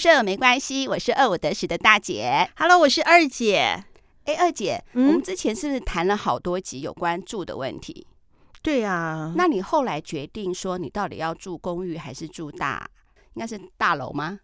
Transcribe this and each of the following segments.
舍没关系，我是二五得十的大姐。Hello，我是二姐。哎，二姐，嗯，我们之前是不是谈了好多集有关住的问题？对啊。那你后来决定说，你到底要住公寓还是住大？应该是大楼吗？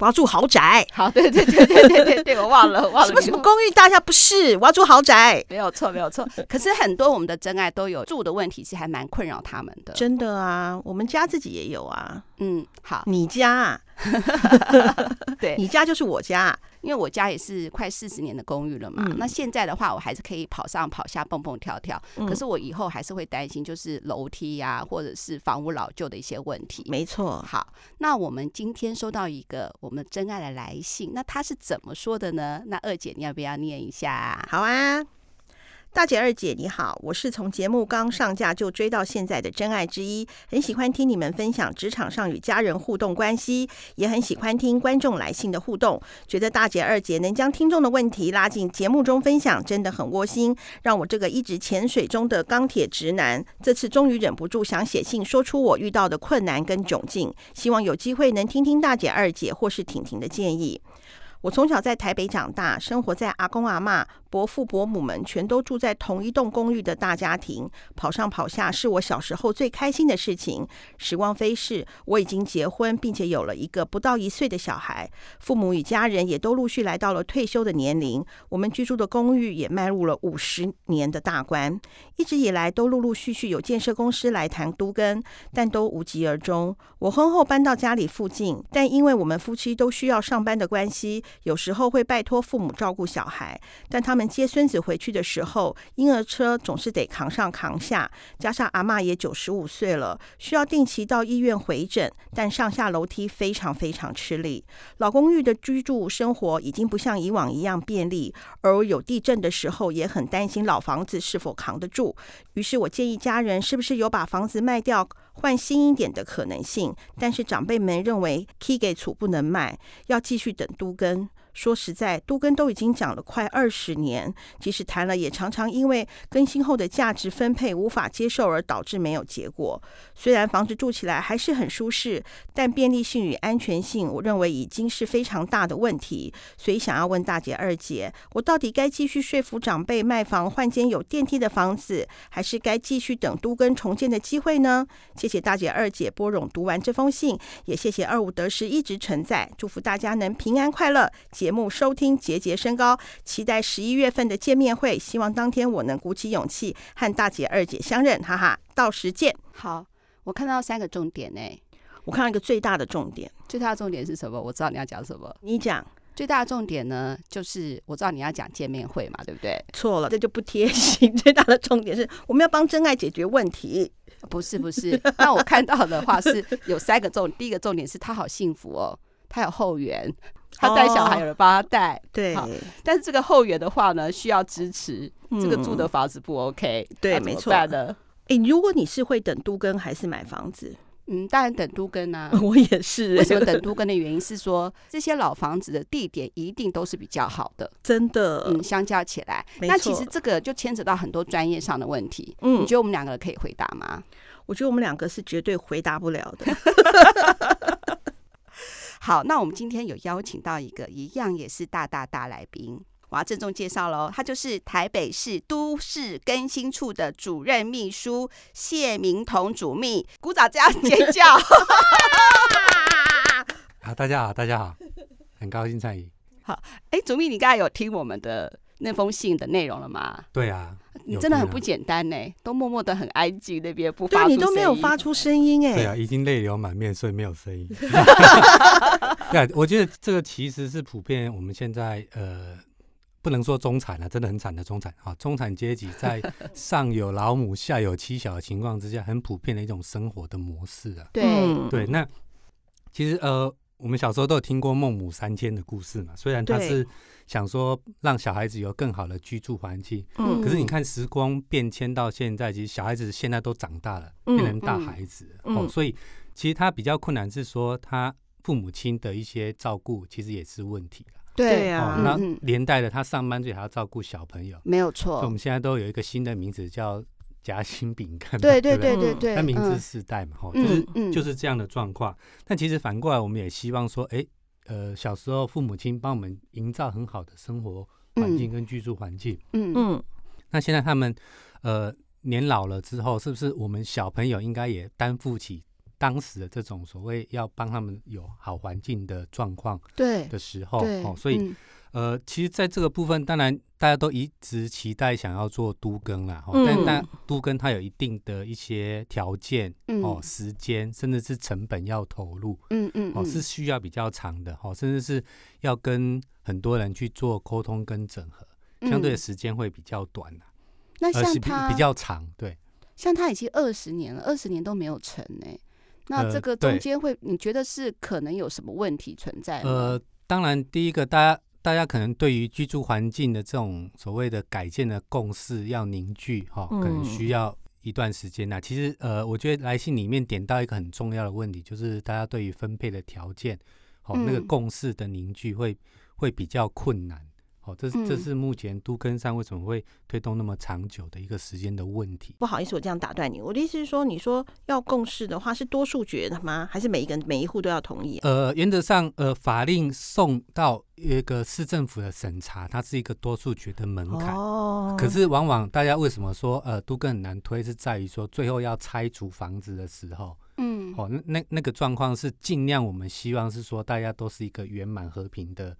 我要住豪宅。好，对对对对对对对，我忘了忘了。什么什么公寓大厦不是？我要住豪宅。没有错，没有错。可是很多我们的真爱都有住的问题，是还蛮困扰他们的。真的啊，我们家自己也有啊。嗯，好，你家。对，你家就是我家，因为我家也是快四十年的公寓了嘛。嗯、那现在的话，我还是可以跑上跑下、蹦蹦跳跳。嗯、可是我以后还是会担心，就是楼梯呀、啊，或者是房屋老旧的一些问题。没错。好，那我们今天收到一个我们真爱的来信，那他是怎么说的呢？那二姐，你要不要念一下？好啊。大姐、二姐，你好，我是从节目刚上架就追到现在的真爱之一，很喜欢听你们分享职场上与家人互动关系，也很喜欢听观众来信的互动。觉得大姐、二姐能将听众的问题拉进节目中分享，真的很窝心，让我这个一直潜水中的钢铁直男，这次终于忍不住想写信说出我遇到的困难跟窘境，希望有机会能听听大姐、二姐或是婷婷的建议。我从小在台北长大，生活在阿公阿嬷、伯父伯母们全都住在同一栋公寓的大家庭，跑上跑下是我小时候最开心的事情。时光飞逝，我已经结婚，并且有了一个不到一岁的小孩，父母与家人也都陆续来到了退休的年龄。我们居住的公寓也迈入了五十年的大关，一直以来都陆陆续续有建设公司来谈都更，但都无疾而终。我婚后搬到家里附近，但因为我们夫妻都需要上班的关系。有时候会拜托父母照顾小孩，但他们接孙子回去的时候，婴儿车总是得扛上扛下，加上阿嬷也九十五岁了，需要定期到医院回诊，但上下楼梯非常非常吃力。老公寓的居住生活已经不像以往一样便利，而有地震的时候也很担心老房子是否扛得住。于是我建议家人是不是有把房子卖掉，换新一点的可能性，但是长辈们认为 key 给处不能卖，要继续等都更。说实在，都跟都已经讲了快二十年，即使谈了，也常常因为更新后的价值分配无法接受而导致没有结果。虽然房子住起来还是很舒适，但便利性与安全性，我认为已经是非常大的问题。所以想要问大姐、二姐，我到底该继续说服长辈卖房换间有电梯的房子，还是该继续等都跟重建的机会呢？谢谢大姐、二姐拨冗读完这封信，也谢谢二五得十一直存在，祝福大家能平安快乐。节目收听节节升高，期待十一月份的见面会，希望当天我能鼓起勇气和大姐、二姐相认，哈哈，到时见。好，我看到三个重点呢，我看到一个最大的重点，最大的重点是什么？我知道你要讲什么，你讲。最大的重点呢，就是我知道你要讲见面会嘛，对不对？错了，这就不贴心。最大的重点是我们要帮真爱解决问题，不是不是。那我看到的话是有三个重点，第一个重点是他好幸福哦，他有后援。他带小孩，有人帮他带，哦，对。但是这个后援的话呢，需要支持。嗯、这个住的房子不 OK，对，没错的。哎，如果你是会等都更还是买房子？嗯，当然等都跟啊。我也是。为什么等都跟的原因是说，这些老房子的地点一定都是比较好的，真的。嗯，相较起来，那其实这个就牵扯到很多专业上的问题。嗯，你觉得我们两个可以回答吗？我觉得我们两个是绝对回答不了的。好，那我们今天有邀请到一个一样也是大大大来宾，我要郑重介绍喽，他就是台北市都市更新处的主任秘书谢明彤主秘，鼓掌这样 尖叫！好，大家好，大家好，很高兴参与。好，哎，主秘，你刚才有听我们的那封信的内容了吗？对啊。你真的很不简单呢，都默默的很安静，那边不发出声音。对，你都没有发出声音哎。对啊，已经泪流满面，所以没有声音。对，我觉得这个其实是普遍我们现在呃，不能说中产了，真的很惨的中产啊，中产阶级在上有老母下有妻小的情况之下，很普遍的一种生活的模式啊。对对，那其实呃，我们小时候都有听过孟母三迁的故事嘛，虽然他是。想说让小孩子有更好的居住环境，嗯，可是你看时光变迁到现在，其实小孩子现在都长大了，变成大孩子，嗯嗯、哦，所以其实他比较困难是说他父母亲的一些照顾其实也是问题了，对呀，哦，那连带的他上班族还要照顾小朋友，没有错，所以我们现在都有一个新的名字叫夹心饼干，对对对对对，他名字世代嘛，哈，就是就是这样的状况。但其实反过来，我们也希望说，哎。呃小时候父母亲帮我们营造很好的生活环境跟居住环境。嗯嗯，那现在他们呃年老了之后，是不是我们小朋友应该也担负起当时的这种所谓要帮他们有好环境的状况？对的时候，哦，所以。嗯呃，其实，在这个部分，当然大家都一直期待想要做都更啦，哦、嗯，但但都更它有一定的一些条件，嗯、哦，时间，甚至是成本要投入，嗯嗯，哦，是需要比较长的，哦，甚至是要跟很多人去做沟通跟整合，相对的时间会比较短，嗯、那像它比较长，对，像它已经二十年了，二十年都没有成呢，那这个中间会，你觉得是可能有什么问题存在吗？呃，当然，第一个大家。大家可能对于居住环境的这种所谓的改建的共识要凝聚哈，可能需要一段时间呐。其实呃，我觉得来信里面点到一个很重要的问题，就是大家对于分配的条件，好，那个共识的凝聚会会比较困难。哦，这是这是目前都更上为什么会推动那么长久的一个时间的问题。不好意思，我这样打断你。我的意思是说，你说要共识的话，是多数决的吗？还是每一个每一户都要同意？呃，原则上，呃，法令送到一个市政府的审查，它是一个多数决的门槛。哦。可是，往往大家为什么说呃都更很难推，是在于说最后要拆除房子的时候，嗯，哦，那那那个状况是尽量我们希望是说大家都是一个圆满和平的。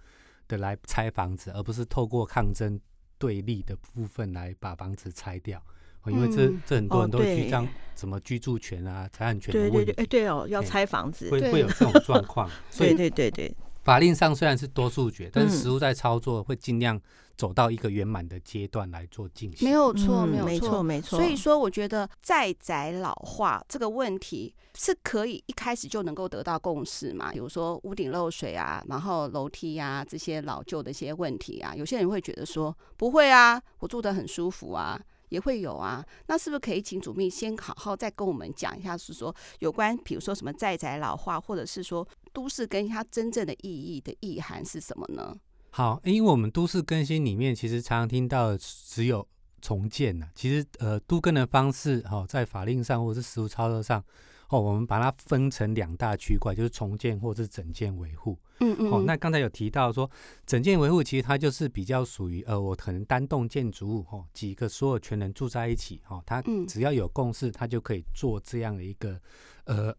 的来拆房子，而不是透过抗争对立的部分来把房子拆掉，因为这这很多人都会去张什么居住权啊、财产权的问题。对对对，对哦，要拆房子，会会有这种状况。所以对对对对，法令上虽然是多数决，但是实务在操作会尽量走到一个圆满的阶段来做进行。没有错，没有错，没错，没错。所以说，我觉得在宅老化这个问题。是可以一开始就能够得到共识嘛？比如说屋顶漏水啊，然后楼梯啊这些老旧的一些问题啊，有些人会觉得说不会啊，我住得很舒服啊，也会有啊。那是不是可以请主秘先好好再跟我们讲一下，是说有关比如说什么在宅老化，或者是说都市更新它真正的意义的意涵是什么呢？好，因为我们都市更新里面其实常常听到只有重建呐，其实呃都更的方式哦，在法令上或者是实务操作上。哦，我们把它分成两大区块，就是重建或者是整建维护。嗯嗯。哦，那刚才有提到说，整建维护其实它就是比较属于呃，我可能单栋建筑物，哦，几个所有权人住在一起，哦，它只要有共识，它就可以做这样的一个呃，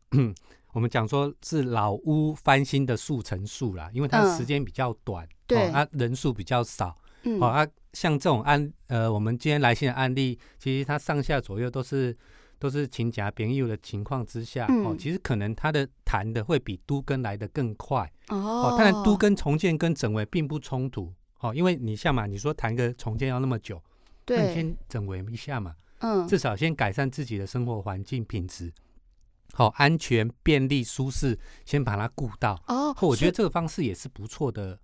我们讲说是老屋翻新的速成数啦，因为它时间比较短，嗯、对，它、哦啊、人数比较少。嗯。哦，啊，像这种案，呃，我们今天来信的案例，其实它上下左右都是。都是亲家朋友的情况之下，嗯、哦，其实可能它的谈的会比都跟来的更快哦，哦。当然，都跟重建跟整围并不冲突，哦，因为你像嘛，你说谈个重建要那么久，对，那你先整围一下嘛，嗯，至少先改善自己的生活环境品质，好、哦，安全、便利、舒适，先把它顾到哦。我觉得这个方式也是不错的。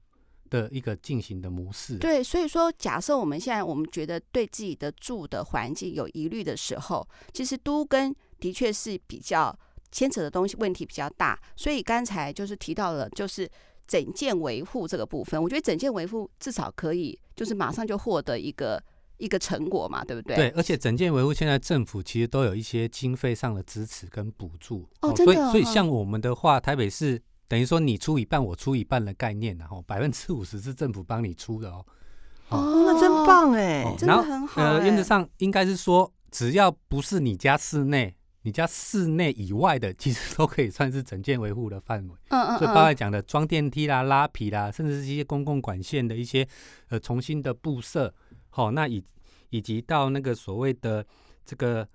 的一个进行的模式，对，所以说，假设我们现在我们觉得对自己的住的环境有疑虑的时候，其实都跟的确是比较牵扯的东西问题比较大，所以刚才就是提到了，就是整件维护这个部分，我觉得整件维护至少可以就是马上就获得一个一个成果嘛，对不对？对，而且整件维护现在政府其实都有一些经费上的支持跟补助哦，所以所以像我们的话，台北市。等于说你出一半，我出一半的概念，然后百分之五十是政府帮你出的哦。哦，那真棒哎，哦、真的很好。呃，原则上应该是说，只要不是你家室内，你家室内以外的，其实都可以算是整件维护的范围。嗯嗯。所以刚才讲的装电梯啦、拉皮啦，甚至是一些公共管线的一些呃重新的布设，好、哦，那以以及到那个所谓的这个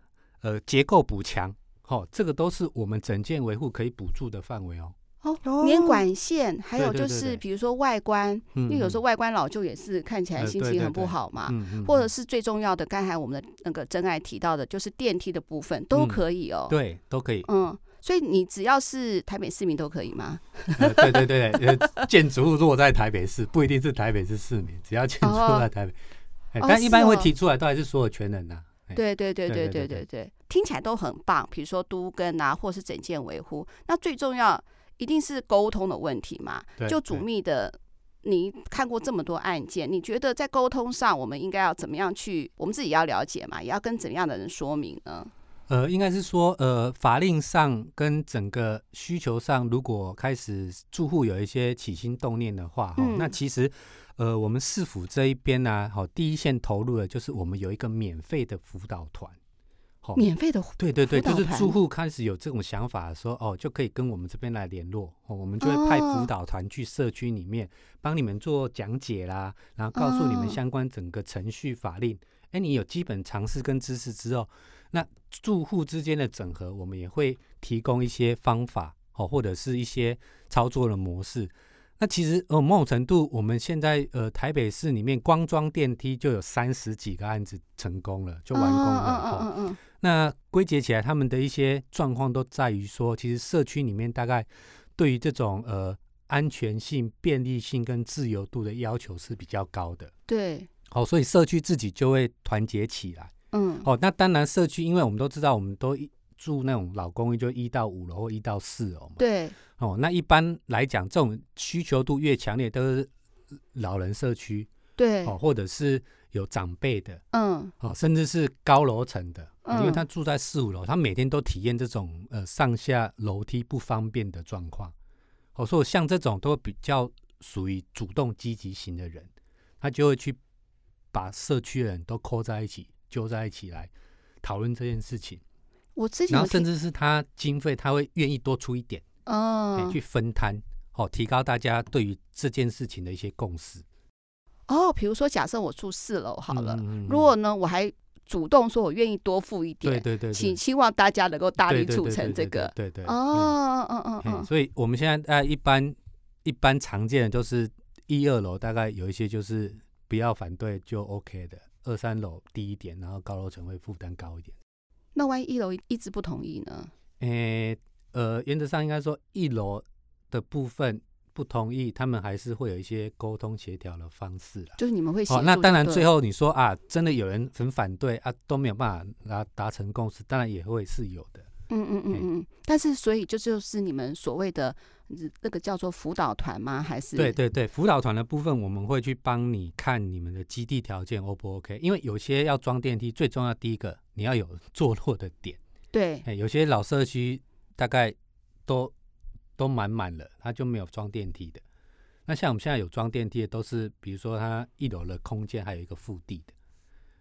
呃结构补强，好、哦，这个都是我们整件维护可以补助的范围哦。哦，连管线，还有就是比如说外观，因为有时候外观老旧也是看起来心情很不好嘛，嗯、或者是最重要的，刚才我们的那个真爱提到的，就是电梯的部分都可以哦，嗯、对，都可以，嗯，所以你只要是台北市民都可以吗？呃、对对对，建筑物落在台北市，不一定是台北市市民，只要建筑物在台北，哦、但一般会提出来都还是所有权人呐、啊。对对对对对对对，听起来都很棒，比如说都更啊，或是整件维护，那最重要。一定是沟通的问题嘛？就主密的，你看过这么多案件，你觉得在沟通上，我们应该要怎么样去？我们自己要了解嘛，也要跟怎么样的人说明呢？呃，应该是说，呃，法令上跟整个需求上，如果开始住户有一些起心动念的话，哈、嗯，那其实，呃，我们市府这一边呢、啊，好，第一线投入的就是我们有一个免费的辅导团，好，免费的，对对对，就是住户开始有这种想法的时候，哦，就可以跟我们这边来联络，哦，我们就会派辅导团去社区里面帮你们做讲解啦，然后告诉你们相关整个程序法令，哎、哦，你有基本常识跟知识之后。那住户之间的整合，我们也会提供一些方法，哦，或者是一些操作的模式。那其实呃，某种程度，我们现在呃，台北市里面光装电梯就有三十几个案子成功了，就完工了。嗯嗯嗯。那归结起来，他们的一些状况都在于说，其实社区里面大概对于这种呃安全性、便利性跟自由度的要求是比较高的。对。哦，所以社区自己就会团结起来。嗯，哦，那当然，社区因为我们都知道，我们都住那种老公寓，就一到五楼或一到四楼嘛。对。哦，那一般来讲，这种需求度越强烈，都是老人社区。对。哦，或者是有长辈的。嗯。哦，甚至是高楼层的，嗯，因为他住在四五楼，他每天都体验这种呃上下楼梯不方便的状况。哦，所以像这种都比较属于主动积极型的人，他就会去把社区的人都扣在一起。揪在一起来讨论这件事情，我之前然后甚至是他经费，他会愿意多出一点，嗯，去分摊，好，提高大家对于这件事情的一些共识。哦，比如说，假设我住四楼好了，嗯如果呢，我还主动说我愿意多付一点，对对对，对，请希望大家能够大力促成这个，对对，哦，嗯嗯嗯，所以我们现在呃一般一般常见的就是一二楼，大概有一些就是不要反对就 OK 的。二三楼低一点，然后高楼层会负担高一点。那万一一楼一直不同意呢？诶、欸，呃，原则上应该说一楼的部分不同意，他们还是会有一些沟通协调的方式啦。就是你们会。哦，那当然最后你说啊，真的有人很反对啊，都没有办法达达成共识，当然也会是有的。嗯嗯嗯嗯，但是所以就就是你们所谓的那个叫做辅导团吗？还是？对对对，辅导团的部分我们会去帮你看你们的基地条件 O 不 OK？因为有些要装电梯，最重要第一个你要有坐落的点。对，哎有些老社区大概都都满满了，他就没有装电梯的。那像我们现在有装电梯的，都是比如说它一楼的空间还有一个腹地的，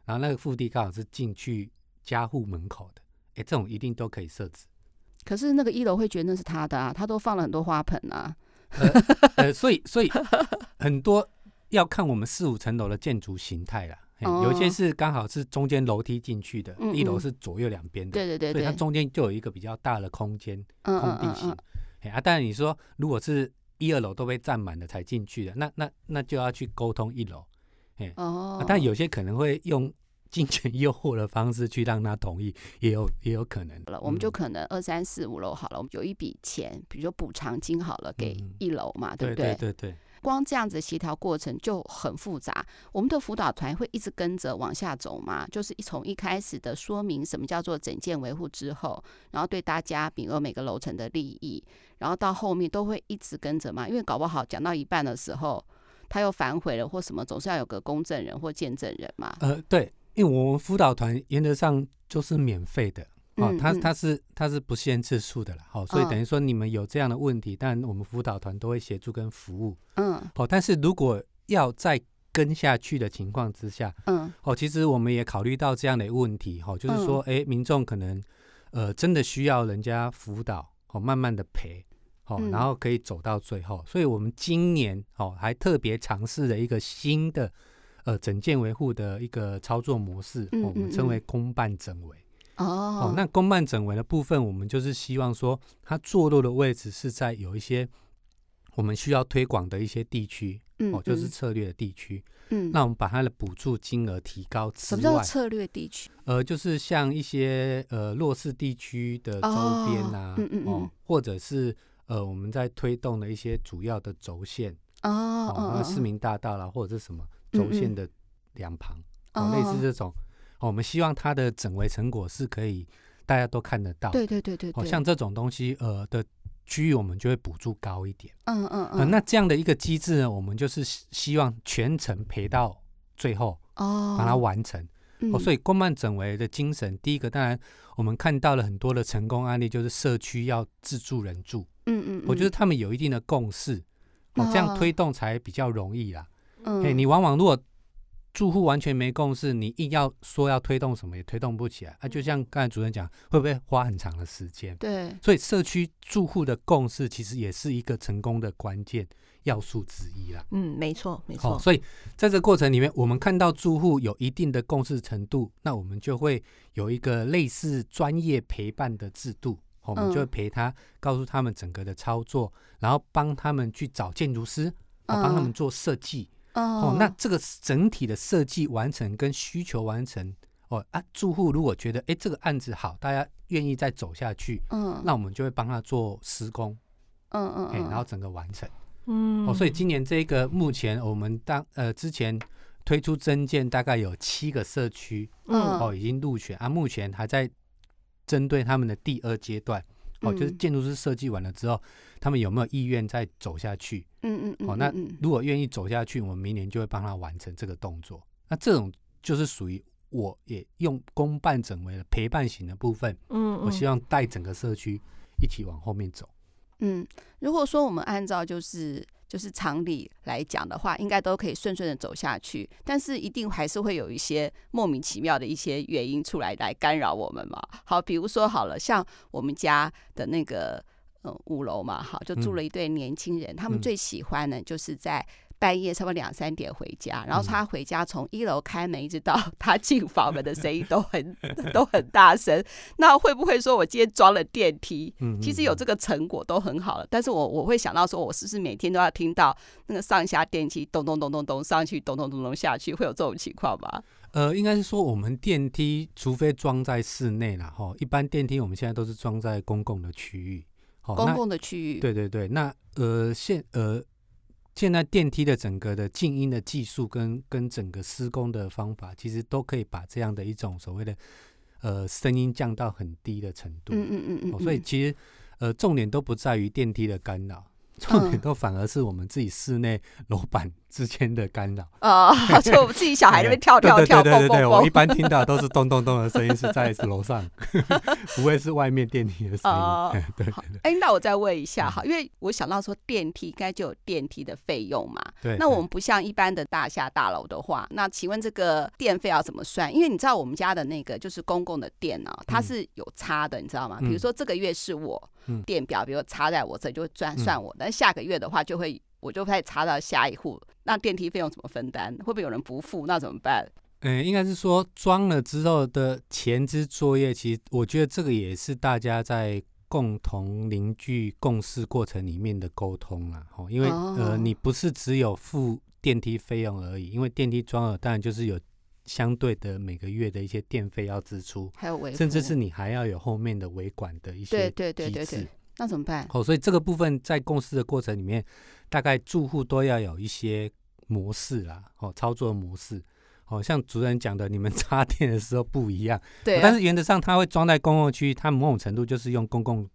然后那个腹地刚好是进去家户门口的。哎，这种一定都可以设置。可是那个一楼会觉得那是他的啊，他都放了很多花盆啊。呃，呃，所以所以很多要看我们四五层楼的建筑形态啦。哦、有些是刚好是中间楼梯进去的，嗯嗯，一楼是左右两边的。对对对，所以它中间就有一个比较大的空间，空地形。哎啊，当然你说如果是一二楼都被占满了才进去的，那那那就要去沟通一楼。哎哦、啊，但有些可能会用。金钱诱惑的方式去让他同意，也有也有可能。好了，我们就可能二三四五楼好了，我们有一笔钱，比如说补偿金好了，给一楼嘛，嗯、对不对？对对对，对。光这样子协调过程就很复杂。我们的辅导团会一直跟着往下走嘛，就是一从一开始的说明什么叫做整件维护之后，然后对大家比如每个楼层的利益，然后到后面都会一直跟着嘛，因为搞不好讲到一半的时候他又反悔了或什么，总是要有个公证人或见证人嘛。呃，对。因为我们辅导团原则上就是免费的，哦，他他是他是不限次数的啦，好，所以等于说你们有这样的问题，但我们辅导团都会协助跟服务，嗯，好，但是如果要再跟下去的情况之下，嗯，哦，其实我们也考虑到这样的问题，哈，就是说，哎，民众可能呃真的需要人家辅导，哦，慢慢的陪，好，然后可以走到最后，所以我们今年哦还特别尝试了一个新的。呃，整件维护的一个操作模式，我们称为公办整围。哦，哦，那公办整围的部分，我们就是希望说，它坐落的位置是在有一些我们需要推广的一些地区，哦，就是策略的地区。嗯，那我们把它的补助金额提高之外，什么叫策略地区？呃，就是像一些呃弱势地区的周边啊，哦，嗯嗯嗯，哦，或者是呃我们在推动的一些主要的轴线，哦，哦，那市民大道啦，或者是什么。轴线的两旁，哦，类似这种，哦，我们希望它的整围成果是可以大家都看得到。对对对对，好，哦，像这种东西，呃的区域，我们就会补助高一点。嗯嗯嗯，呃。那这样的一个机制呢，我们就是希望全程陪到最后，哦，把它完成。哦，所以公办整围的精神，第一个当然我们看到了很多的成功案例，就是社区要自助人住。嗯嗯，我觉得他们有一定的共识，哦，这样推动才比较容易啦。嗯，哎，你往往如果住户完全没共识，你硬要说要推动什么，也推动不起来。啊，就像刚才主任讲，会不会花很长的时间？对，所以社区住户的共识其实也是一个成功的关键要素之一啦。嗯，没错，没错。所以在这个过程里面，我们看到住户有一定的共识程度，那我们就会有一个类似专业陪伴的制度。我们就会陪他，告诉他们整个的操作，然后帮他们去找建筑师，帮他们做设计。哦，那这个整体的设计完成跟需求完成，哦啊，住户如果觉得哎这个案子好，大家愿意再走下去，嗯，那我们就会帮他做施工，嗯嗯，然后整个完成，嗯，哦，所以今年这个目前我们当呃之前推出增建，大概有七个社区，嗯，哦已经入选啊，目前还在。针对他们的第二阶段，哦，就是建筑师设计完了之后，嗯、他们有没有意愿再走下去？嗯嗯嗯。哦，那如果愿意走下去，我们明年就会帮他完成这个动作。那这种就是属于我也用公办整为了陪伴型的部分。嗯，嗯，我希望带整个社区一起往后面走。嗯，如果说我们按照就是。就是常理来讲的话，应该都可以顺顺的走下去，但是一定还是会有一些莫名其妙的一些原因出来来干扰我们嘛。好，比如说好了，像我们家的那个嗯五楼嘛，好，就住了一对年轻人，嗯、他们最喜欢呢就是在。半夜差不多两三点回家，然后他回家从一楼开门一直到 他进房门的声音都很 都很大声。那会不会说我今天装了电梯？其实有这个成果都很好了，但是我我会想到说，我是不是每天都要听到那个上下电梯咚咚咚咚咚上去，咚咚咚咚下去，会有这种情况吗？呃，应该是说我们电梯除非装在室内了哈，一般电梯我们现在都是装在公共的区域。公共的区域。对对对，那呃现呃。现在电梯的整个的静音的技术跟跟整个施工的方法，其实都可以把这样的一种所谓的呃声音降到很低的程度。嗯嗯嗯嗯。所以其实呃重点都不在于电梯的干扰。重点都反而是我们自己室内楼板之间的干扰啊，就我们自己小孩那边跳跳跳，对对对对，我一般听到都是咚咚咚的声音，是在楼上，不会是外面电梯的声音。对对。哎，那我再问一下哈，因为我想到说电梯应该就有电梯的费用嘛。对。那我们不像一般的大厦大楼的话，那请问这个电费要怎么算？因为你知道我们家的那个就是公共的电脑，它是有差的，你知道吗？比如说这个月是我。电表，比如插在我这就算算我，但下个月的话就会我就会查到下一户，那电梯费用怎么分担？会不会有人不付？那怎么办？嗯，应该是说装了之后的前置作业，其实我觉得这个也是大家在共同凝聚共识过程里面的沟通啦。哦，因为呃，你不是只有付电梯费用而已，因为电梯装了，当然就是有。相对的每个月的一些电费要支出，还有维，甚至是你还要有后面的维管的一些机制，对对对对，那怎么办？哦，所以这个部分在共识的过程里面，大概住户都要有一些模式啦，哦，操作模式，哦，像主任讲的，你们 插电的时候不一样，对、啊，但是原则上它会装在公共区域，它某种程度就是用公共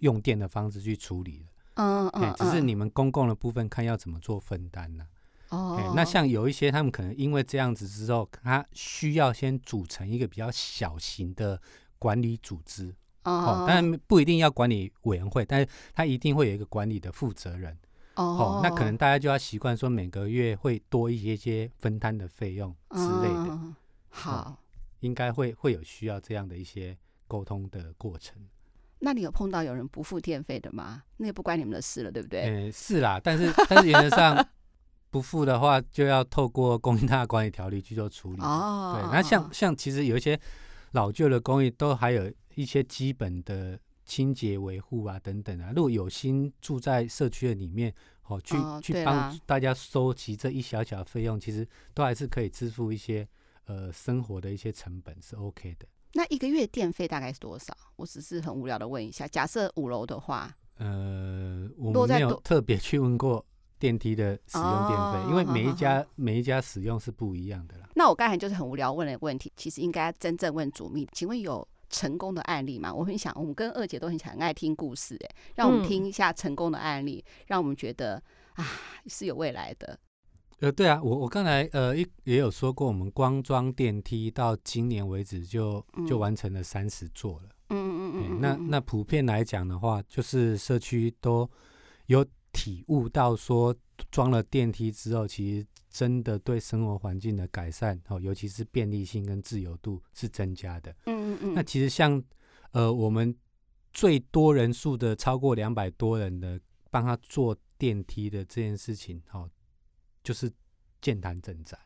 用电的方式去处理的，嗯嗯，嗯，只是你们公共的部分看要怎么做分担呢、啊？哦、欸，那像有一些他们可能因为这样子之后，他需要先组成一个比较小型的管理组织，哦，哦，当然不一定要管理委员会，但是他一定会有一个管理的负责人，哦，哦，那可能大家就要习惯说每个月会多一些些分摊的费用之类的，哦、好，哦、应该会会有需要这样的一些沟通的过程。那你有碰到有人不付电费的吗？那也不关你们的事了，对不对？嗯、欸，是啦，但是但是原则上。不付的话，就要透过公应大厦管理条例去做处理。哦，对，那像像其实有一些老旧的公寓，都还有一些基本的清洁维护啊等等啊。如果有心住在社区的里面，哦，去、哦、去帮大家收集这一小小的费用，其实都还是可以支付一些呃生活的一些成本，是 OK 的。那一个月电费大概是多少？我只是很无聊的问一下。假设五楼的话，呃，我们没有特别去问过。电梯的使用电费，因为每一家每一家使用是不一样的啦。那我刚才就是很无聊问了一个问题，其实应该真正问主秘，请问有成功的案例吗？我很想，我们跟二姐都很想很爱听故事，哎，让我们听一下成功的案例，让我们觉得啊是有未来的。呃，对啊，我我刚才呃一也有说过，我们光装电梯到今年为止就就完成了三十座了。嗯嗯嗯嗯。那那普遍来讲的话，就是社区都有体悟到说，装了电梯之后，其实真的对生活环境的改善哦，尤其是便利性跟自由度是增加的。嗯嗯嗯。那其实像呃我们最多人数的超过两百多人的帮他坐电梯的这件事情，哦。就是健谈整宅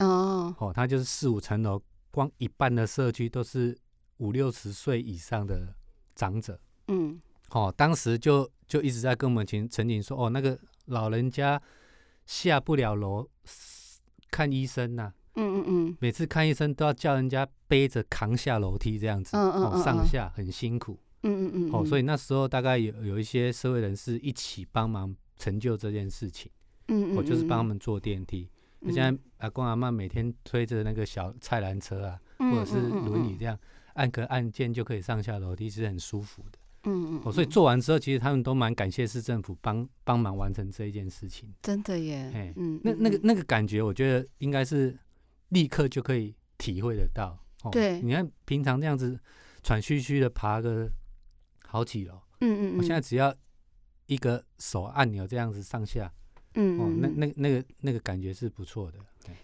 哦，哦，他就是四五层楼，光一半的社区都是五六十岁以上的长者，嗯，哦，当时就就一直在跟我们陈陈景说，哦，那个老人家下不了楼看医生呐、啊，嗯嗯嗯，每次看医生都要叫人家背着扛下楼梯这样子，嗯嗯，嗯，嗯，上下很辛苦，嗯嗯嗯，哦，所以那时候大概有有一些社会人士一起帮忙成就这件事情。嗯，我就是帮他们坐电梯。现在阿公阿妈每天推着那个小菜篮车啊，嗯、或者是轮椅这样，按个按键就可以上下楼梯，是很舒服的。嗯嗯。哦，所以做完之后，其实他们都蛮感谢市政府帮帮忙完成这一件事情。真的耶。哎，嗯，那那个那个感觉，我觉得应该是立刻就可以体会得到。哦、对。你看平常这样子喘吁吁的爬个好几楼，嗯嗯，我现在只要一个手按钮这样子上下。嗯，哦，那那那个那个感觉是不错的。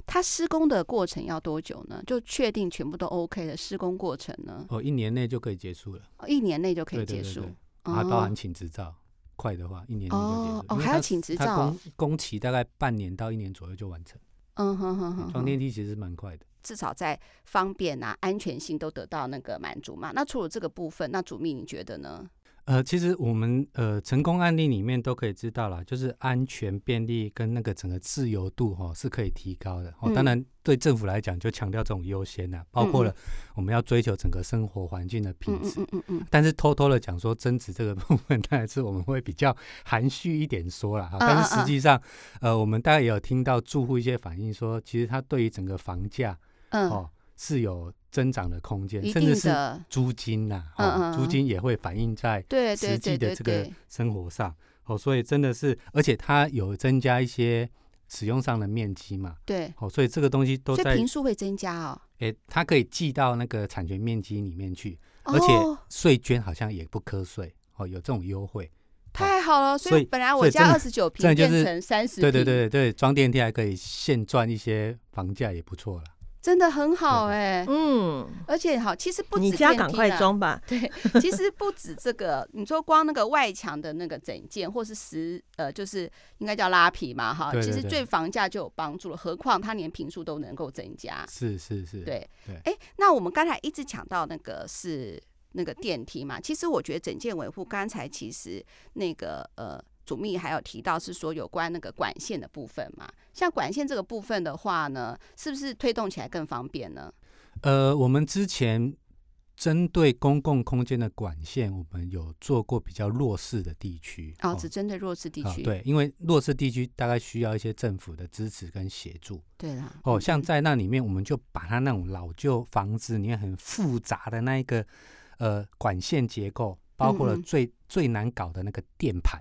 它施工的过程要多久呢？就确定全部都 OK 的施工过程呢？哦，一年内就可以结束了。哦，一年内就可以结束。对对对对，还包含请执照，哦、快的话一年内就结束。哦，哦还要请执照。工工期大概半年到一年左右就完成。嗯哼哼哼。装电梯其实蛮快的，至少在方便啊、安全性都得到那个满足嘛。那除了这个部分，那主秘你觉得呢？呃，其实我们呃成功案例里面都可以知道啦，就是安全、便利跟那个整个自由度哈、哦、是可以提高的。哦，嗯、当然对政府来讲就强调这种优先呐，包括了我们要追求整个生活环境的品质。嗯嗯嗯，嗯，嗯但是偷偷的讲说增值这个部分，当然是我们会比较含蓄一点说了哈。但是实际上，呃，我们大概也有听到住户一些反映说，其实他对于整个房价，嗯，哦是有。增长的空间，甚至是租金呐、啊，嗯嗯，租金也会反映在实际的这个生活上，哦，所以真的是，而且它有增加一些使用上的面积嘛，对，哦，所以这个东西都在平数会增加哦，哎、欸，它可以寄到那个产权面积里面去，而且税捐好像也不课税，哦，有这种优惠，太好了，所以本来我家二十九平变成三十，对对对对，装电梯还可以现赚一些房价，也不错了。真的很好哎、欸，嗯，而且好，其实不你家赶快装吧。对，其实不止这个，你说光那个外墙的那个整件，或是十呃，就是应该叫拉皮嘛，哈，其实对房价就有帮助了。何况它连平数都能够增加，是是是，对对。哎、欸，那我们刚才一直讲到那个是那个电梯嘛，其实我觉得整件维护，刚才其实那个呃。主秘还有提到是说有关那个管线的部分嘛，像管线这个部分的话呢，是不是推动起来更方便呢？呃，我们之前针对公共空间的管线，我们有做过比较弱势的地区哦，只针对弱势地区。哦，对，因为弱势地区大概需要一些政府的支持跟协助。对啦，哦，像在那里面，我们就把它那种老旧房子里面很复杂的那一个呃管线结构，包括了最最难搞的那个电盘。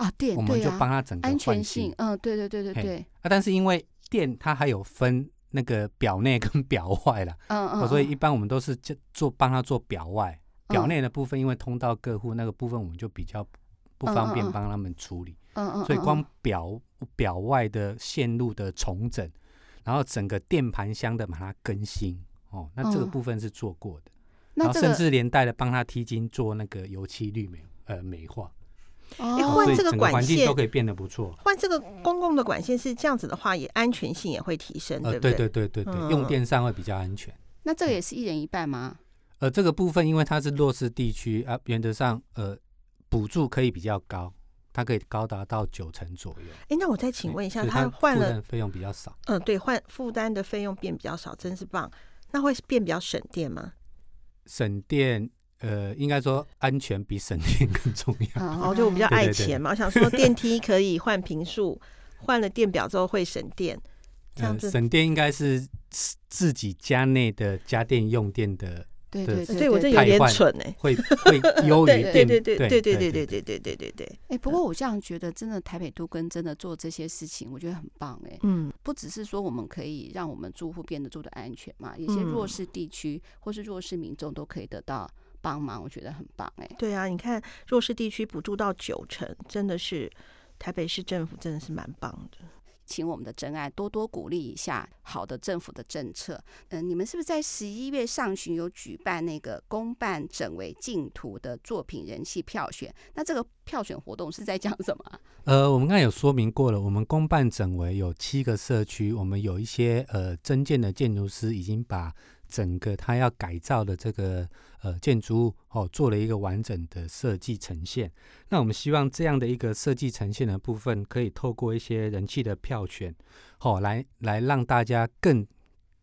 啊，电，我们就帮他整个安全性，嗯，对对对对对。啊，但是因为电它还有分那个表内跟 表外啦，嗯嗯，所以一般我们都是就做帮他做表外，表内的部分因为通到各户那个部分我们就比较不方便帮他们处理，嗯嗯，所以光表表外的线路的重整，然后整个电盘箱的把它更新，哦，那这个部分是做过的，然后甚至连带的帮他梯金做那个油漆绿美呃美化。哎，换这个管线都可以变得不错。换这个公共的管线是这样子的话，也安全性也会提升，对不对？对对对对对，用电上会比较安全。那这个也是一人一半吗？呃，这个部分因为它是弱势地区啊，原则上呃，补助可以比较高，它可以高达到九成左右。哎，那我再请问一下，它换了费用比较少。嗯，对，换负担的费用变比较少，真是棒。那会变比较省电吗？省电。呃，应该说安全比省电更重要。哦，就我比较爱钱嘛，我想说电梯可以换频数，换了电表之后会省电。这样子，呃、省电应该是自己家内的家电用电的对对对，对我这有点蠢哎，会会优于对对对对对对对对对对对对对。哎，不过我这样觉得，真的台北都跟真的做这些事情，我觉得很棒哎。嗯，不只是说我们可以让我们住户变得住的安全嘛，一些弱势地区或是弱势民众都可以得到帮忙，我觉得很棒哎。对啊，你看弱势地区补助到九成，真的是台北市政府真的是蛮棒的。请我们的真爱多多鼓励一下好的政府的政策。嗯、呃，你们是不是在十一月上旬有举办那个公办整为净土的作品人气票选？那这个票选活动是在讲什么？呃，我们刚才有说明过了，我们公办整为有七个社区，我们有一些呃增建的建筑师已经把整个他要改造的这个。呃，建筑物哦，做了一个完整的设计呈现。那我们希望这样的一个设计呈现的部分，可以透过一些人气的票选，哦，来来让大家更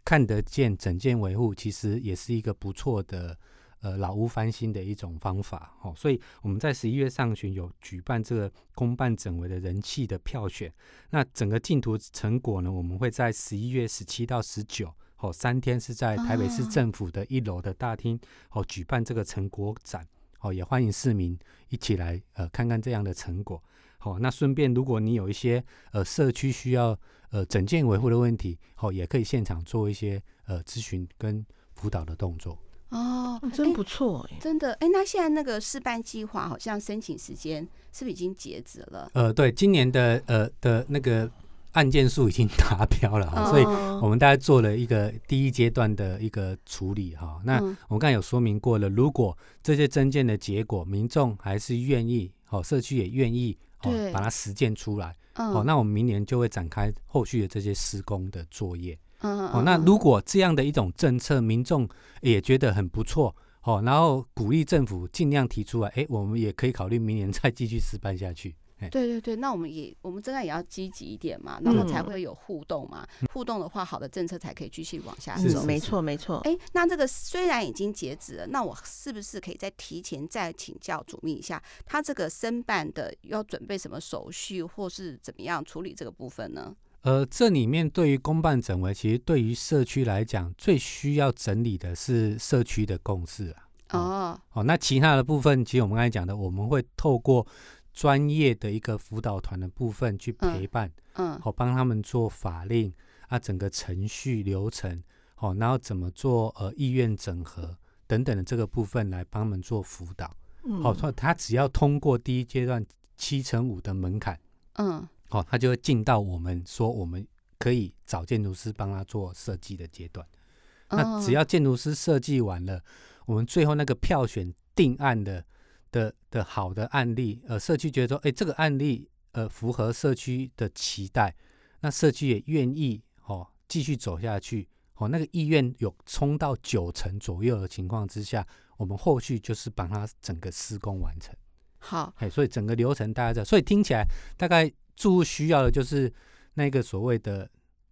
看得见整件维护，其实也是一个不错的呃老屋翻新的一种方法。哦，所以我们在十一月上旬有举办这个公办整为的人气的票选。那整个竞图成果呢，我们会在十一月十七到十九。哦，三天是在台北市政府的一楼的大厅哦举办这个成果展哦，也欢迎市民一起来呃看看这样的成果。好、哦，那顺便如果你有一些呃社区需要呃整件维护的问题，哦，也可以现场做一些呃咨询跟辅导的动作。哦，真不错哎，真的哎。那现在那个试办计划好像申请时间是不是已经截止了？呃，对，今年的呃的那个。案件数已经达标了哈，所以我们大概做了一个第一阶段的一个处理哈。那我们刚才有说明过了，如果这些增建的结果，民众还是愿意，好，社区也愿意，哦，把它实践出来，哦，那我们明年就会展开后续的这些施工的作业。哦，那如果这样的一种政策，民众也觉得很不错，哦，然后鼓励政府尽量提出来，哎，我们也可以考虑明年再继续试办下去。对对对，那我们也我们真的也要积极一点嘛，然后才会有互动嘛。嗯、互动的话，好的政策才可以继续往下走。没错没错。哎，那这个虽然已经截止了，那我是不是可以再提前再请教主秘一下，他这个申办的要准备什么手续，或是怎么样处理这个部分呢？呃，这里面对于公办整为，其实对于社区来讲，最需要整理的是社区的共识啊。哦哦，那其他的部分，其实我们刚才讲的，我们会透过。专业的一个辅导团的部分去陪伴，嗯，好帮他们做法令啊，整个程序流程，好，然后怎么做呃意愿整合等等的这个部分来帮他们做辅导，好，说他只要通过第一阶段七乘五的门槛，嗯，好，他就会进到我们说我们可以找建筑师帮他做设计的阶段，那只要建筑师设计完了，我们最后那个票选定案的。的的好的案例，呃，社区觉得说，哎，这个案例呃符合社区的期待，那社区也愿意哦继续走下去，哦，那个意愿有冲到九成左右的情况之下，我们后续就是把它整个施工完成。好，哎，所以整个流程大概这样，所以听起来大概住户需要的就是那个所谓的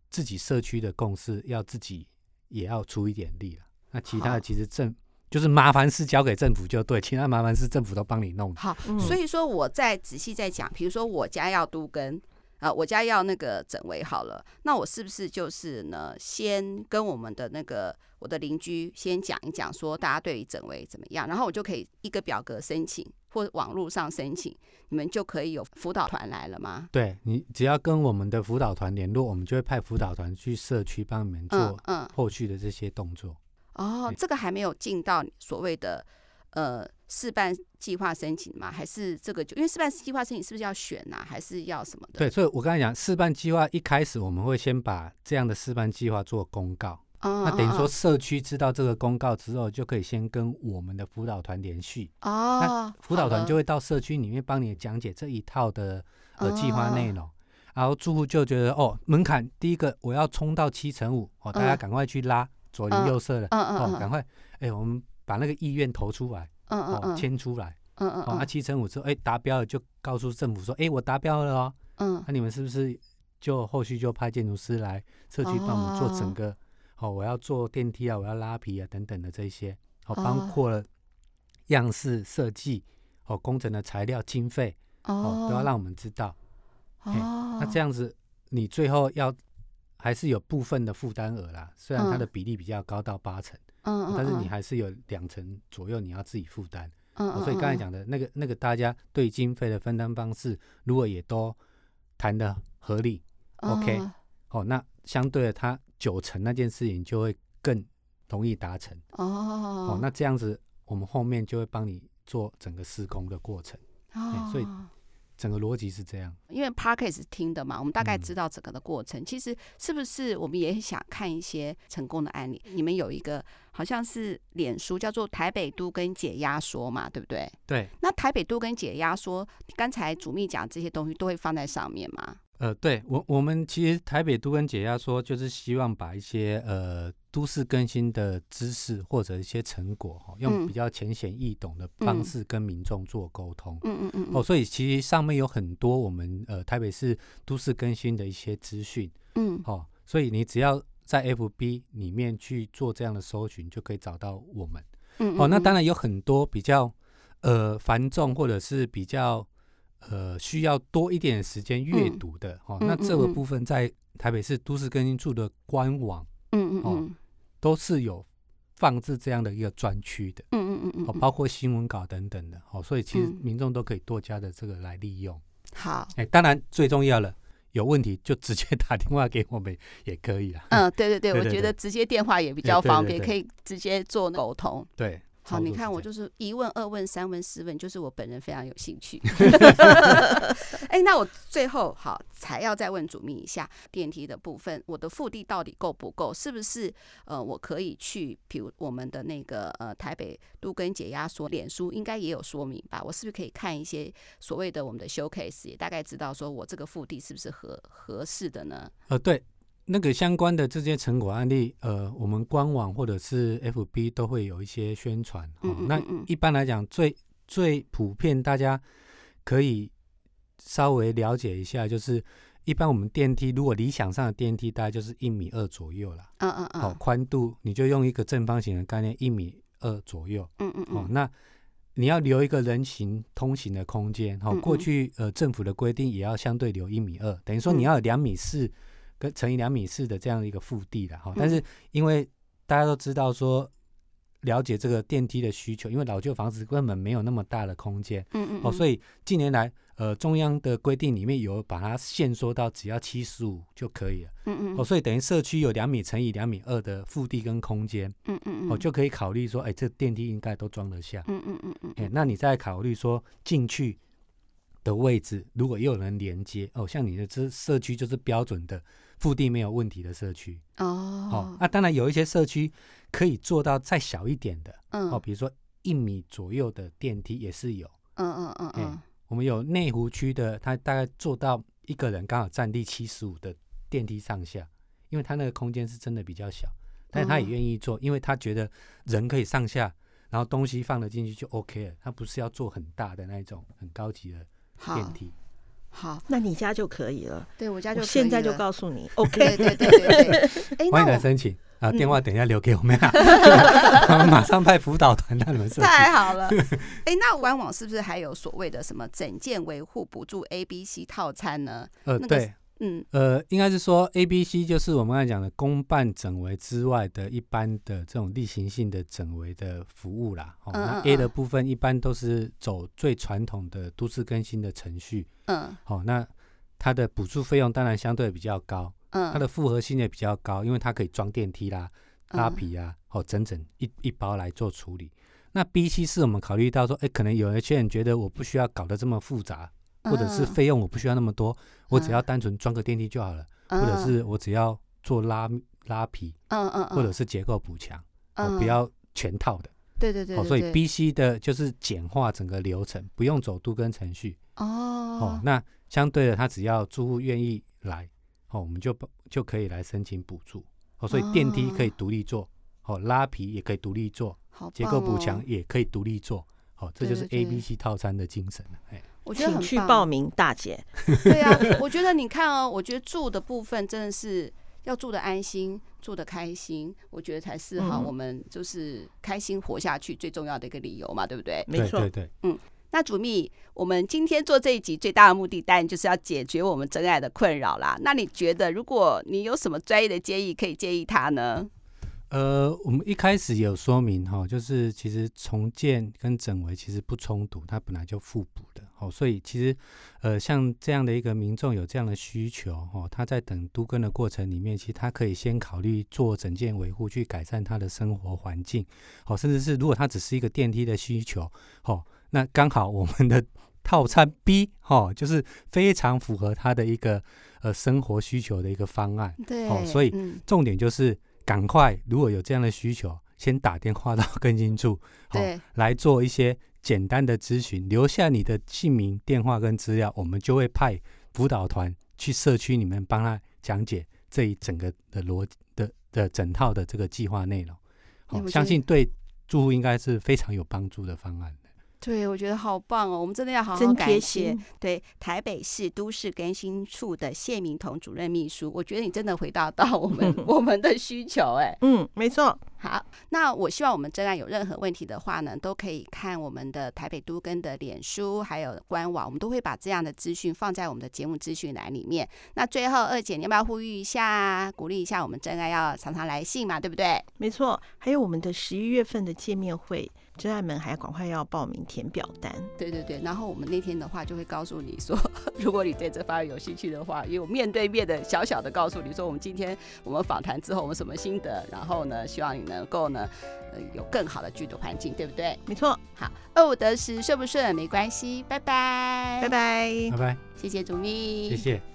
自己社区的共识，要自己也要出一点力了。那其他的其实政就是麻烦事交给政府就对，其他麻烦事政府都帮你弄。好，所以说我再仔细再讲，比如说我家要都跟啊，我家要那个整为好了，那我是不是就是呢，先跟我们的那个我的邻居先讲一讲，说大家对于整为怎么样，然后我就可以一个表格申请或网络上申请，你们就可以有辅导团来了吗？对，你只要跟我们的辅导团联络，我们就会派辅导团去社区帮你们做嗯后续的这些动作。嗯嗯哦，这个还没有进到所谓的呃试办计划申请吗？还是这个就因为试办计划申请是不是要选呐、啊？还是要什么的？对，所以我刚才讲试办计划一开始我们会先把这样的试办计划做公告，哦、那等于说社区知道这个公告之后，就可以先跟我们的辅导团联系。哦，那辅导团就会到社区里面帮你讲解这一套的呃计划内容，哦、然后住户就觉得哦门槛第一个我要冲到七成五，哦大家赶快去拉。嗯左邻右舍的，嗯嗯、哦，赶快，哎、欸，我们把那个意愿投出来，嗯嗯哦，签出来，嗯嗯，哦，那七成五之后，哎、欸，达标了就告诉政府说，哎、欸，我达标了哦，嗯，那你们是不是就后续就派建筑师来社区帮我们做整个，哦，我要做电梯啊，我要拉皮啊等等的这些，哦，包括了样式设计，哦，工程的材料经费，哦，都要让我们知道，哦，那这样子你最后要。还是有部分的负担额啦，虽然它的比例比较高到八成，但是你还是有两成左右你要自己负担。所以刚才讲的那个那个大家对经费的分担方式，如果也都谈的合理，嗯，OK，哦，那相对的，它九成那件事情就会更容易达成。哦，哦，那这样子，我们后面就会帮你做整个施工的过程。哦，所以。整个逻辑是这样，因为 Podcast 听的嘛，我们大概知道整个的过程。嗯、其实是不是我们也想看一些成功的案例？你们有一个好像是脸书叫做“台北都跟解压缩”嘛，对不对？对。那台北都跟解压缩，刚才主秘讲这些东西都会放在上面吗？呃，对我我们其实台北都跟解压缩，就是希望把一些呃都市更新的知识或者一些成果哈，用比较浅显易懂的方式跟民众做沟通。嗯嗯嗯。哦，所以其实上面有很多我们呃台北市都市更新的一些资讯。嗯。哦，所以你只要在 FB 里面去做这样的搜寻，就可以找到我们。嗯。哦，那当然有很多比较呃繁重或者是比较。呃，需要多一点时间阅读的哈、嗯哦，那这个部分在台北市都市更新处的官网，嗯嗯哦，都是有放置这样的一个专区的，嗯嗯嗯嗯，包括新闻稿等等的，哦，所以其实民众都可以多加的这个来利用。好，哎，当然最重要了，有问题就直接打电话给我们也可以啊。嗯，对对 对，我觉得直接电话也比较方便，可以直接做沟通。对。好，你看我就是一问、二问、三问、四问，就是我本人非常有兴趣。哎、欸，那我最后好才要再问主秘一下电梯的部分，我的腹地到底够不够？是不是呃，我可以去，比如我们的那个呃台北都跟解压缩脸书应该也有说明吧？我是不是可以看一些所谓的我们的 showcase，也大概知道说我这个腹地是不是合合适的呢？呃，对。那个相关的这些成果案例，呃，我们官网或者是 FB 都会有一些宣传。哦，那一般来讲，最最普遍，大家可以稍微了解一下，就是一般我们电梯如果理想上的电梯大概就是一米二左右啦。嗯嗯嗯。好，宽度你就用一个正方形的概念，一米二左右。嗯嗯嗯。哦，那你要留一个人行通行的空间。好，过去呃政府的规定也要相对留一米二，等于说你要有两米四。跟乘以两米四的这样一个腹地了哈，但是因为大家都知道说，了解这个电梯的需求，因为老旧房子根本没有那么大的空间，嗯嗯，哦，所以近年来呃中央的规定里面有把它限缩到只要七十五就可以了，嗯嗯，哦，所以等于社区有两米乘以两米二的腹地跟空间，嗯嗯哦就可以考虑说，哎，这电梯应该都装得下，嗯嗯嗯嗯，哎，那你再考虑说进去的位置，如果又有人连接，哦，像你的这社区就是标准的。腹地没有问题的社区。哦，哦，那当然有一些社区可以做到再小一点的，嗯，哦，比如说一米左右的电梯也是有，嗯嗯嗯嗯，我们有内湖区的，它大概做到一个人刚好占地七十五的电梯上下，因为它那个空间是真的比较小，但是他也愿意做，因为他觉得人可以上下，然后东西放得进去就 OK 了，他不是要做很大的那种很高级的电梯。好，那你家就可以了。对我家就可以，现在就告诉你，OK，对对对对对。哎，欢迎来申请啊！电话等一下留给我们啊，我们马上派辅导团让你们。太好了。哎，那官网是不是还有所谓的什么整件维护补助 A、B、C 套餐呢？呃，对。嗯，呃，应该是说 A、B、C 就是我们刚才讲的公办整维之外的一般的这种例行性的整维的服务啦。哦，那 A 的部分一般都是走最传统的都市更新的程序。嗯，好，那它的补助费用当然相对比较高。嗯，它的复合性也比较高，因为它可以装电梯啦、拉皮啊，哦，整整一一包来做处理。那 B、C 是我们考虑到说，哎，可能有一些人觉得我不需要搞得这么复杂。或者是费用我不需要那么多，我只要单纯装个电梯就好了，或者是我只要做拉拉皮，嗯嗯，或者是结构补强，我不要全套的。对对对。所以 B、C 的就是简化整个流程，不用走都跟程序。哦。哦，那相对的，他只要住户愿意来，哦，我们就就可以来申请补助。哦，所以电梯可以独立做，哦，拉皮也可以独立做，结构补强也可以独立做。哦，这就是 A、B、C 套餐的精神。哎。我觉得很请去报名，大姐。对啊，我觉得你看哦，我觉得住的部分真的是要住的安心，住的开心，我觉得才是哈我们就是开心活下去最重要的一个理由嘛，对不对？没错，对对。嗯，那主秘，我们今天做这一集最大的目的，当然就是要解决我们真爱的困扰啦。那你觉得，如果你有什么专业的建议，可以建议他呢？呃，我们一开始有说明哈，就是其实重建跟整围其实不冲突，它本来就互补的。哦，所以其实呃，像这样的一个民众有这样的需求哦，他在等都更的过程里面，其实他可以先考虑做整件维护，去改善他的生活环境。哦，甚至是如果他只是一个电梯的需求，哦，那刚好我们的 套餐 B 哦，就是非常符合他的一个呃生活需求的一个方案。对，哦，所以重点就是。赶快，如果有这样的需求，先打电话到 更新处，好、哦、来做一些简单的咨询，留下你的姓名、电话跟资料，我们就会派辅导团去社区里面帮他讲解这一整个的逻辑的的整套的这个计划内容。好、哦，相信对住户应该是非常有帮助的方案。对，我觉得好棒哦！我们真的要好好感谢对台北市都市更新处的谢明彤主任秘书。我觉得你真的回答到我们 我们的需求，哎，嗯，没错。好，那我希望我们真爱有任何问题的话呢，都可以看我们的台北都更的脸书还有官网，我们都会把这样的资讯放在我们的节目资讯栏里面。那最后，二姐你要不要呼吁一下，鼓励一下我们真爱要常常来信嘛，对不对？没错，还有我们的十一月份的见面会。真爱们还要赶快要报名填表单，对对对，然后我们那天的话就会告诉你说，如果你对这方面有兴趣的话，也有面对面的小小的告诉你说，我们今天我们访谈之后我们什么心得，然后呢，希望你能够呢，呃，有更好的居住环境，对不对？没错。好，二五得十顺不顺没关系，拜拜，拜拜，拜拜，谢谢主秘，谢谢。